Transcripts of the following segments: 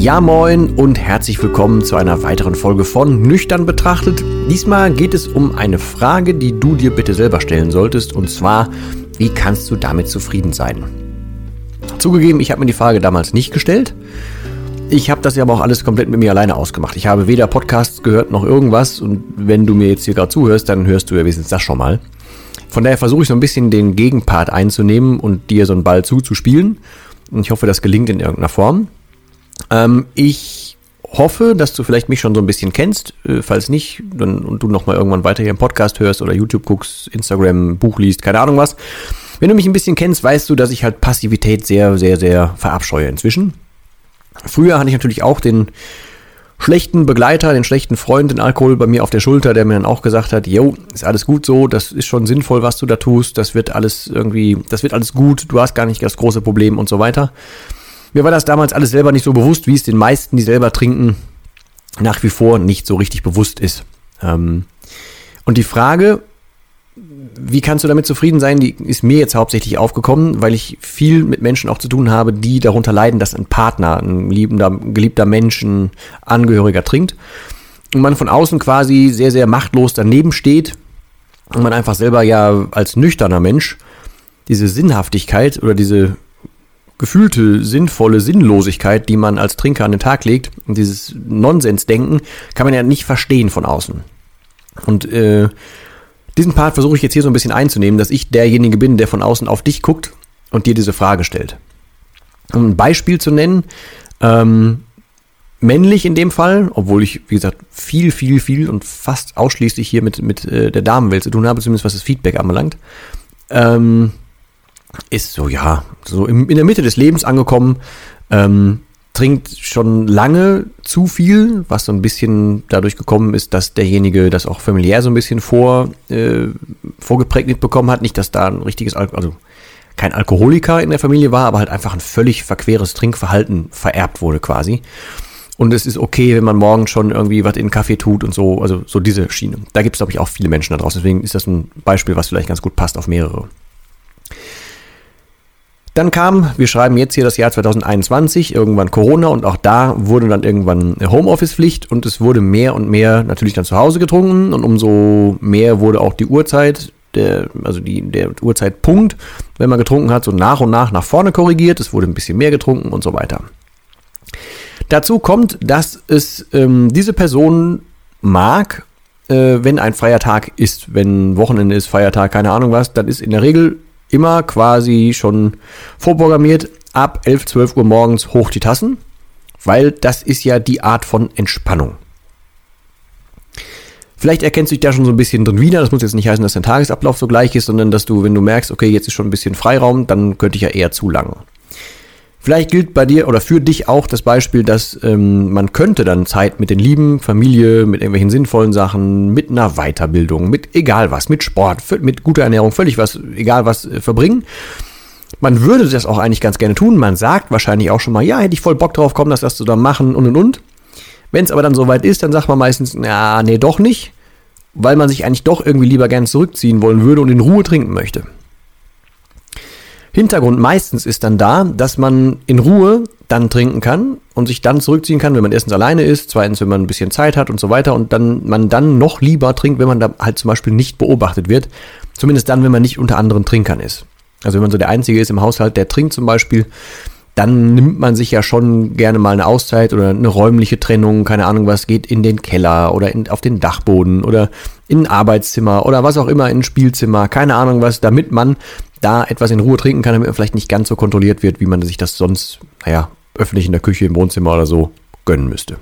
Ja moin und herzlich willkommen zu einer weiteren Folge von Nüchtern betrachtet. Diesmal geht es um eine Frage, die du dir bitte selber stellen solltest und zwar, wie kannst du damit zufrieden sein? Zugegeben, ich habe mir die Frage damals nicht gestellt. Ich habe das ja aber auch alles komplett mit mir alleine ausgemacht. Ich habe weder Podcasts gehört noch irgendwas und wenn du mir jetzt hier gerade zuhörst, dann hörst du ja wenigstens das schon mal. Von daher versuche ich so ein bisschen den Gegenpart einzunehmen und dir so einen Ball zuzuspielen. Und ich hoffe, das gelingt in irgendeiner Form. Ähm, ich hoffe, dass du vielleicht mich schon so ein bisschen kennst. Äh, falls nicht, dann, und du nochmal irgendwann weiter hier im Podcast hörst oder YouTube guckst, Instagram, Buch liest, keine Ahnung was. Wenn du mich ein bisschen kennst, weißt du, dass ich halt Passivität sehr, sehr, sehr verabscheue inzwischen. Früher hatte ich natürlich auch den schlechten Begleiter, den schlechten Freund, den Alkohol bei mir auf der Schulter, der mir dann auch gesagt hat, yo, ist alles gut so, das ist schon sinnvoll, was du da tust, das wird alles irgendwie, das wird alles gut, du hast gar nicht das große Problem und so weiter. Mir war das damals alles selber nicht so bewusst, wie es den meisten, die selber trinken, nach wie vor nicht so richtig bewusst ist. Ähm, und die Frage, wie kannst du damit zufrieden sein, die ist mir jetzt hauptsächlich aufgekommen, weil ich viel mit Menschen auch zu tun habe, die darunter leiden, dass ein Partner, ein liebender, geliebter Mensch, ein Angehöriger trinkt und man von außen quasi sehr, sehr machtlos daneben steht und man einfach selber ja als nüchterner Mensch diese Sinnhaftigkeit oder diese gefühlte, sinnvolle Sinnlosigkeit, die man als Trinker an den Tag legt, dieses Nonsensdenken, kann man ja nicht verstehen von außen. Und äh, diesen Part versuche ich jetzt hier so ein bisschen einzunehmen, dass ich derjenige bin, der von außen auf dich guckt und dir diese Frage stellt. Um ein Beispiel zu nennen, ähm, männlich in dem Fall, obwohl ich, wie gesagt, viel, viel, viel und fast ausschließlich hier mit, mit äh, der Damenwelt zu tun habe, zumindest was das Feedback anbelangt. Ähm, ist so, ja, so in, in der Mitte des Lebens angekommen, ähm, trinkt schon lange zu viel, was so ein bisschen dadurch gekommen ist, dass derjenige das auch familiär so ein bisschen vor, äh, vorgeprägt mitbekommen hat. Nicht, dass da ein richtiges, Al also kein Alkoholiker in der Familie war, aber halt einfach ein völlig verqueres Trinkverhalten vererbt wurde quasi. Und es ist okay, wenn man morgen schon irgendwie was in den Kaffee tut und so, also so diese Schiene. Da gibt es, glaube ich, auch viele Menschen da draußen. Deswegen ist das ein Beispiel, was vielleicht ganz gut passt auf mehrere. Dann kam, wir schreiben jetzt hier das Jahr 2021, irgendwann Corona und auch da wurde dann irgendwann Homeoffice-Pflicht und es wurde mehr und mehr natürlich dann zu Hause getrunken und umso mehr wurde auch die Uhrzeit, der, also die, der Uhrzeitpunkt, wenn man getrunken hat, so nach und nach nach vorne korrigiert. Es wurde ein bisschen mehr getrunken und so weiter. Dazu kommt, dass es ähm, diese Person mag, äh, wenn ein freier Tag ist, wenn Wochenende ist, Feiertag, keine Ahnung was, dann ist in der Regel immer quasi schon vorprogrammiert, ab 11, 12 Uhr morgens hoch die Tassen, weil das ist ja die Art von Entspannung. Vielleicht erkennst du dich da schon so ein bisschen drin wieder. Das muss jetzt nicht heißen, dass dein Tagesablauf so gleich ist, sondern dass du, wenn du merkst, okay, jetzt ist schon ein bisschen Freiraum, dann könnte ich ja eher zu lang. Vielleicht gilt bei dir oder für dich auch das Beispiel, dass ähm, man könnte dann Zeit mit den Lieben, Familie, mit irgendwelchen sinnvollen Sachen, mit einer Weiterbildung, mit egal was, mit Sport, mit guter Ernährung, völlig was, egal was äh, verbringen. Man würde das auch eigentlich ganz gerne tun. Man sagt wahrscheinlich auch schon mal, ja, hätte ich voll Bock drauf, komm, das du da machen und und und. Wenn es aber dann soweit ist, dann sagt man meistens, ja, nee, doch nicht, weil man sich eigentlich doch irgendwie lieber gern zurückziehen wollen würde und in Ruhe trinken möchte. Hintergrund meistens ist dann da, dass man in Ruhe dann trinken kann und sich dann zurückziehen kann, wenn man erstens alleine ist, zweitens, wenn man ein bisschen Zeit hat und so weiter und dann man dann noch lieber trinkt, wenn man da halt zum Beispiel nicht beobachtet wird. Zumindest dann, wenn man nicht unter anderen Trinkern ist. Also wenn man so der Einzige ist im Haushalt, der trinkt zum Beispiel, dann nimmt man sich ja schon gerne mal eine Auszeit oder eine räumliche Trennung, keine Ahnung was, geht in den Keller oder in, auf den Dachboden oder in ein Arbeitszimmer oder was auch immer, in ein Spielzimmer, keine Ahnung was, damit man da etwas in Ruhe trinken kann, damit man vielleicht nicht ganz so kontrolliert wird, wie man sich das sonst, naja, öffentlich in der Küche, im Wohnzimmer oder so gönnen müsste.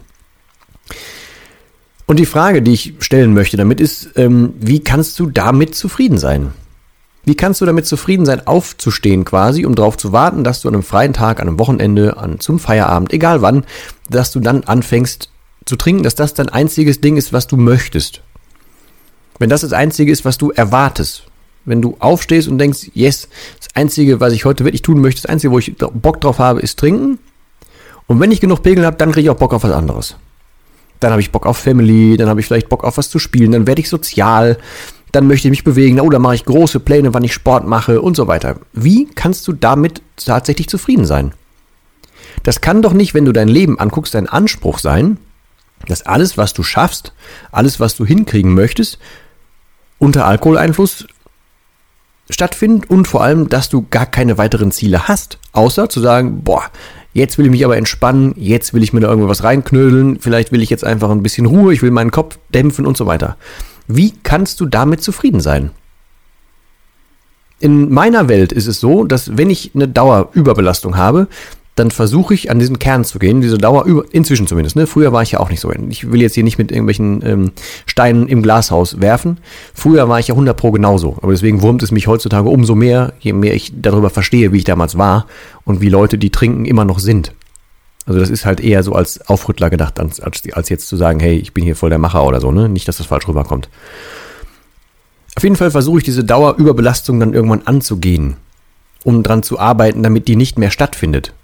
Und die Frage, die ich stellen möchte damit ist, ähm, wie kannst du damit zufrieden sein? Wie kannst du damit zufrieden sein, aufzustehen quasi, um darauf zu warten, dass du an einem freien Tag, an einem Wochenende, an, zum Feierabend, egal wann, dass du dann anfängst zu trinken, dass das dein einziges Ding ist, was du möchtest. Wenn das das einzige ist, was du erwartest. Wenn du aufstehst und denkst, yes, das einzige, was ich heute wirklich tun möchte, das einzige, wo ich Bock drauf habe, ist trinken. Und wenn ich genug Pegel habe, dann kriege ich auch Bock auf was anderes. Dann habe ich Bock auf Family, dann habe ich vielleicht Bock auf was zu spielen, dann werde ich sozial, dann möchte ich mich bewegen, oh, dann mache ich große Pläne, wann ich Sport mache und so weiter. Wie kannst du damit tatsächlich zufrieden sein? Das kann doch nicht, wenn du dein Leben anguckst, dein Anspruch sein, dass alles, was du schaffst, alles, was du hinkriegen möchtest, unter Alkoholeinfluss stattfindet und vor allem, dass du gar keine weiteren Ziele hast, außer zu sagen, boah, jetzt will ich mich aber entspannen, jetzt will ich mir da irgendwas reinknödeln, vielleicht will ich jetzt einfach ein bisschen Ruhe, ich will meinen Kopf dämpfen und so weiter. Wie kannst du damit zufrieden sein? In meiner Welt ist es so, dass wenn ich eine Dauerüberbelastung habe, dann versuche ich an diesen Kern zu gehen, diese Dauer über, inzwischen zumindest, ne? Früher war ich ja auch nicht so. Ich will jetzt hier nicht mit irgendwelchen ähm, Steinen im Glashaus werfen. Früher war ich ja 100 pro genauso. Aber deswegen wurmt es mich heutzutage umso mehr, je mehr ich darüber verstehe, wie ich damals war und wie Leute, die trinken, immer noch sind. Also das ist halt eher so als Aufrüttler gedacht, als, als jetzt zu sagen, hey, ich bin hier voll der Macher oder so, ne? Nicht, dass das falsch rüberkommt. Auf jeden Fall versuche ich diese Dauerüberbelastung dann irgendwann anzugehen, um dran zu arbeiten, damit die nicht mehr stattfindet.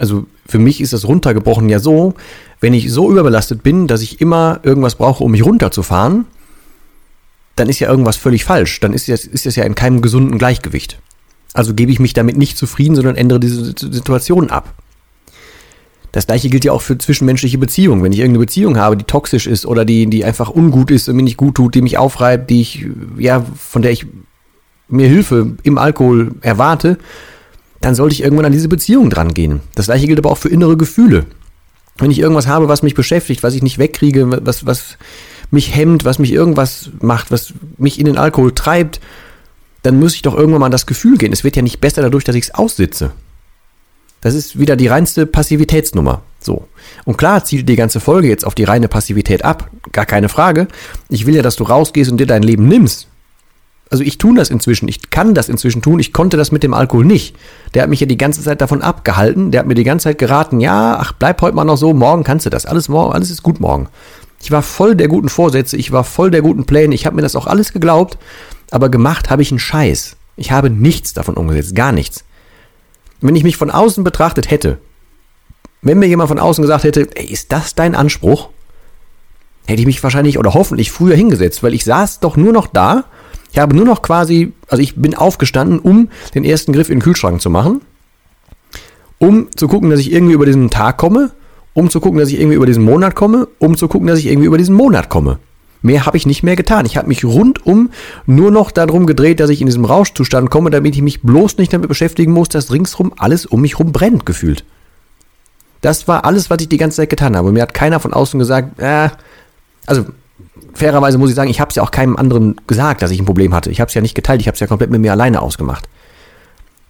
Also für mich ist das runtergebrochen ja so, wenn ich so überbelastet bin, dass ich immer irgendwas brauche, um mich runterzufahren, dann ist ja irgendwas völlig falsch. Dann ist das, ist das ja in keinem gesunden Gleichgewicht. Also gebe ich mich damit nicht zufrieden, sondern ändere diese Situation ab. Das gleiche gilt ja auch für zwischenmenschliche Beziehungen. Wenn ich irgendeine Beziehung habe, die toxisch ist oder die, die einfach ungut ist und mir nicht gut tut, die mich aufreibt, die ich, ja, von der ich mir Hilfe im Alkohol erwarte, dann sollte ich irgendwann an diese Beziehung dran gehen. Das gleiche gilt aber auch für innere Gefühle. Wenn ich irgendwas habe, was mich beschäftigt, was ich nicht wegkriege, was, was mich hemmt, was mich irgendwas macht, was mich in den Alkohol treibt, dann muss ich doch irgendwann mal an das Gefühl gehen. Es wird ja nicht besser dadurch, dass ich es aussitze. Das ist wieder die reinste Passivitätsnummer. So. Und klar zielt die ganze Folge jetzt auf die reine Passivität ab. Gar keine Frage. Ich will ja, dass du rausgehst und dir dein Leben nimmst. Also ich tue das inzwischen. Ich kann das inzwischen tun. Ich konnte das mit dem Alkohol nicht. Der hat mich ja die ganze Zeit davon abgehalten. Der hat mir die ganze Zeit geraten, ja, ach, bleib heute mal noch so. Morgen kannst du das. Alles morgen, alles ist gut morgen. Ich war voll der guten Vorsätze. Ich war voll der guten Pläne. Ich habe mir das auch alles geglaubt. Aber gemacht habe ich einen Scheiß. Ich habe nichts davon umgesetzt. Gar nichts wenn ich mich von außen betrachtet hätte, wenn mir jemand von außen gesagt hätte, ey, ist das dein Anspruch? Hätte ich mich wahrscheinlich oder hoffentlich früher hingesetzt, weil ich saß doch nur noch da. Ich habe nur noch quasi, also ich bin aufgestanden, um den ersten Griff in den Kühlschrank zu machen, um zu gucken, dass ich irgendwie über diesen Tag komme, um zu gucken, dass ich irgendwie über diesen Monat komme, um zu gucken, dass ich irgendwie über diesen Monat komme. Mehr habe ich nicht mehr getan. Ich habe mich rundum nur noch darum gedreht, dass ich in diesem Rauschzustand komme, damit ich mich bloß nicht damit beschäftigen muss, dass ringsrum alles um mich rum brennt, gefühlt. Das war alles, was ich die ganze Zeit getan habe. Mir hat keiner von außen gesagt, äh, also fairerweise muss ich sagen, ich habe es ja auch keinem anderen gesagt, dass ich ein Problem hatte. Ich habe es ja nicht geteilt, ich habe es ja komplett mit mir alleine ausgemacht.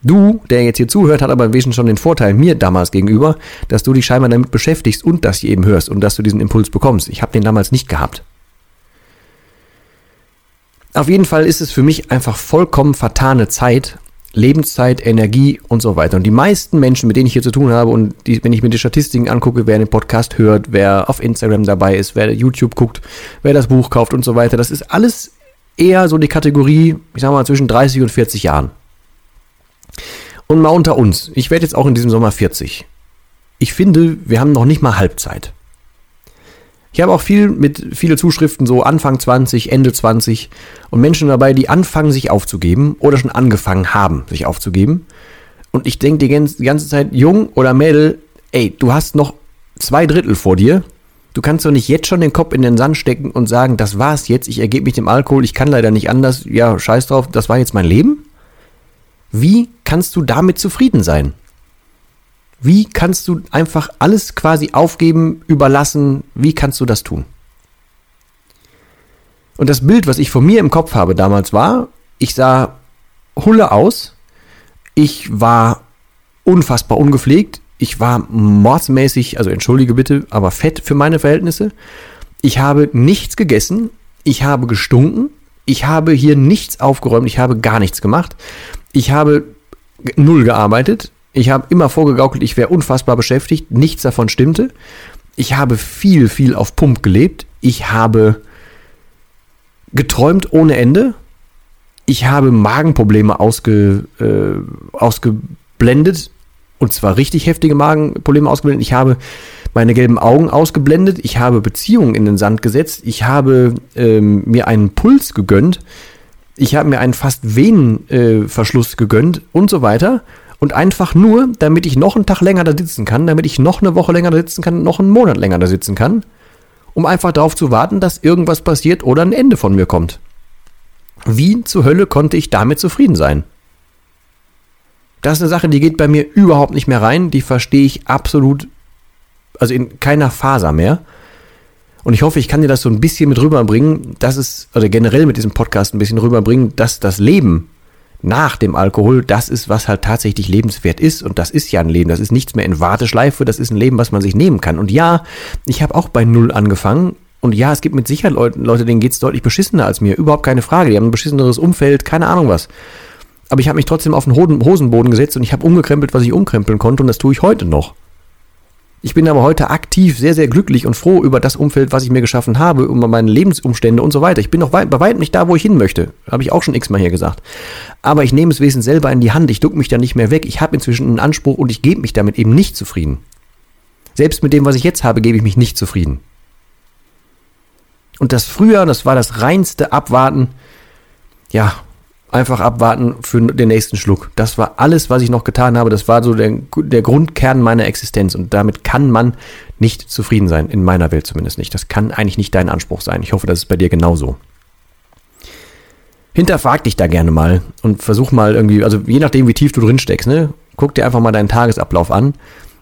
Du, der jetzt hier zuhört, hat aber im Wesentlichen schon den Vorteil mir damals gegenüber, dass du dich scheinbar damit beschäftigst und das hier eben hörst und dass du diesen Impuls bekommst. Ich habe den damals nicht gehabt. Auf jeden Fall ist es für mich einfach vollkommen vertane Zeit, Lebenszeit, Energie und so weiter. Und die meisten Menschen, mit denen ich hier zu tun habe und die, wenn ich mir die Statistiken angucke, wer den Podcast hört, wer auf Instagram dabei ist, wer YouTube guckt, wer das Buch kauft und so weiter, das ist alles eher so die Kategorie, ich sag mal, zwischen 30 und 40 Jahren. Und mal unter uns, ich werde jetzt auch in diesem Sommer 40. Ich finde, wir haben noch nicht mal Halbzeit. Ich habe auch viel mit viele Zuschriften so Anfang 20, Ende 20 und Menschen dabei, die anfangen sich aufzugeben oder schon angefangen haben, sich aufzugeben. Und ich denke die ganze Zeit, Jung oder Mädel, ey, du hast noch zwei Drittel vor dir. Du kannst doch nicht jetzt schon den Kopf in den Sand stecken und sagen, das war's jetzt, ich ergebe mich dem Alkohol, ich kann leider nicht anders, ja, scheiß drauf, das war jetzt mein Leben? Wie kannst du damit zufrieden sein? Wie kannst du einfach alles quasi aufgeben, überlassen? Wie kannst du das tun? Und das Bild, was ich von mir im Kopf habe damals war, ich sah hulle aus, ich war unfassbar ungepflegt, ich war mordsmäßig, also entschuldige bitte, aber fett für meine Verhältnisse. Ich habe nichts gegessen, ich habe gestunken, ich habe hier nichts aufgeräumt, ich habe gar nichts gemacht. Ich habe null gearbeitet, ich habe immer vorgegaukelt, ich wäre unfassbar beschäftigt, nichts davon stimmte. Ich habe viel, viel auf Pump gelebt. Ich habe geträumt ohne Ende. Ich habe Magenprobleme ausge, äh, ausgeblendet. Und zwar richtig heftige Magenprobleme ausgeblendet. Ich habe meine gelben Augen ausgeblendet. Ich habe Beziehungen in den Sand gesetzt. Ich habe ähm, mir einen Puls gegönnt. Ich habe mir einen fast Venenverschluss äh, gegönnt und so weiter. Und einfach nur, damit ich noch einen Tag länger da sitzen kann, damit ich noch eine Woche länger da sitzen kann, noch einen Monat länger da sitzen kann um einfach darauf zu warten, dass irgendwas passiert oder ein Ende von mir kommt. Wie zur Hölle konnte ich damit zufrieden sein? Das ist eine Sache, die geht bei mir überhaupt nicht mehr rein, die verstehe ich absolut, also in keiner Faser mehr. Und ich hoffe, ich kann dir das so ein bisschen mit rüberbringen, dass es, oder generell mit diesem Podcast ein bisschen rüberbringen, dass das Leben nach dem Alkohol das ist, was halt tatsächlich lebenswert ist. Und das ist ja ein Leben. Das ist nichts mehr in Warteschleife. Das ist ein Leben, was man sich nehmen kann. Und ja, ich habe auch bei Null angefangen. Und ja, es gibt mit Sicherheit Leute, Leute denen geht es deutlich beschissener als mir. Überhaupt keine Frage. Die haben ein beschisseneres Umfeld, keine Ahnung was. Aber ich habe mich trotzdem auf den Hosenboden gesetzt und ich habe umgekrempelt, was ich umkrempeln konnte. Und das tue ich heute noch. Ich bin aber heute aktiv sehr, sehr glücklich und froh über das Umfeld, was ich mir geschaffen habe, über meine Lebensumstände und so weiter. Ich bin noch weit, bei weitem nicht da, wo ich hin möchte. Habe ich auch schon x-mal hier gesagt. Aber ich nehme es wesentlich selber in die Hand. Ich duck mich da nicht mehr weg. Ich habe inzwischen einen Anspruch und ich gebe mich damit eben nicht zufrieden. Selbst mit dem, was ich jetzt habe, gebe ich mich nicht zufrieden. Und das früher, das war das reinste Abwarten. Ja, einfach abwarten für den nächsten Schluck. Das war alles, was ich noch getan habe. Das war so der, der Grundkern meiner Existenz. Und damit kann man nicht zufrieden sein. In meiner Welt zumindest nicht. Das kann eigentlich nicht dein Anspruch sein. Ich hoffe, das ist bei dir genauso. Hinterfrag dich da gerne mal und versuch mal irgendwie, also je nachdem, wie tief du drin steckst, ne? Guck dir einfach mal deinen Tagesablauf an.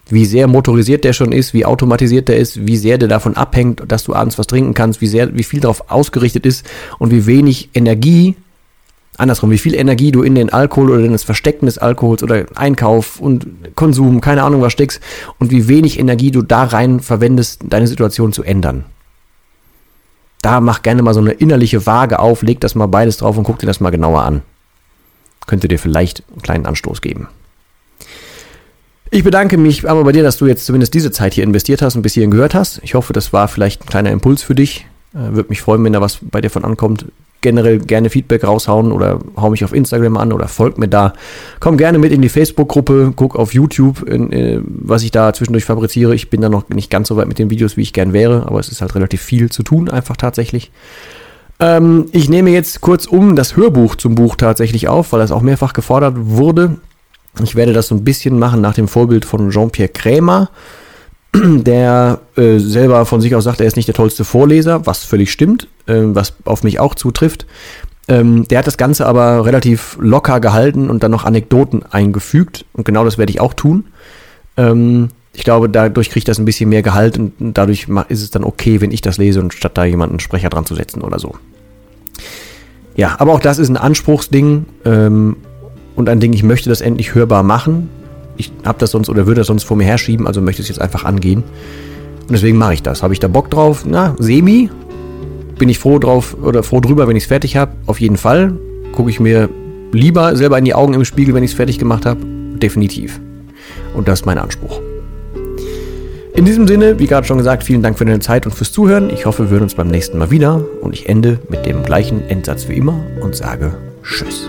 Wie sehr motorisiert der schon ist, wie automatisiert der ist, wie sehr der davon abhängt, dass du abends was trinken kannst, wie sehr, wie viel darauf ausgerichtet ist und wie wenig Energie andersrum, wie viel Energie du in den Alkohol oder in das Verstecken des Alkohols oder Einkauf und Konsum, keine Ahnung was steckst und wie wenig Energie du da rein verwendest, deine Situation zu ändern. Da mach gerne mal so eine innerliche Waage auf, leg das mal beides drauf und guck dir das mal genauer an. Könnte dir vielleicht einen kleinen Anstoß geben. Ich bedanke mich aber bei dir, dass du jetzt zumindest diese Zeit hier investiert hast und bis hierhin gehört hast. Ich hoffe, das war vielleicht ein kleiner Impuls für dich. Äh, Würde mich freuen, wenn da was bei dir von ankommt generell gerne Feedback raushauen oder hau mich auf Instagram an oder folgt mir da. Komm gerne mit in die Facebook-Gruppe, guck auf YouTube, in, in, äh, was ich da zwischendurch fabriziere. Ich bin da noch nicht ganz so weit mit den Videos, wie ich gern wäre, aber es ist halt relativ viel zu tun, einfach tatsächlich. Ähm, ich nehme jetzt kurz um das Hörbuch zum Buch tatsächlich auf, weil das auch mehrfach gefordert wurde. Ich werde das so ein bisschen machen nach dem Vorbild von Jean-Pierre Krämer der äh, selber von sich aus sagt, er ist nicht der tollste Vorleser, was völlig stimmt, äh, was auf mich auch zutrifft. Ähm, der hat das Ganze aber relativ locker gehalten und dann noch Anekdoten eingefügt. Und genau das werde ich auch tun. Ähm, ich glaube, dadurch kriegt das ein bisschen mehr Gehalt und dadurch ist es dann okay, wenn ich das lese und statt da jemanden Sprecher dran zu setzen oder so. Ja, aber auch das ist ein Anspruchsding ähm, und ein Ding, ich möchte das endlich hörbar machen ich habe das sonst oder würde das sonst vor mir herschieben, also möchte es jetzt einfach angehen. Und deswegen mache ich das. Habe ich da Bock drauf? Na, semi. Bin ich froh drauf oder froh drüber, wenn ich es fertig habe? Auf jeden Fall. Gucke ich mir lieber selber in die Augen im Spiegel, wenn ich es fertig gemacht habe? Definitiv. Und das ist mein Anspruch. In diesem Sinne, wie gerade schon gesagt, vielen Dank für deine Zeit und fürs Zuhören. Ich hoffe, wir hören uns beim nächsten Mal wieder. Und ich ende mit dem gleichen Endsatz wie immer und sage Tschüss.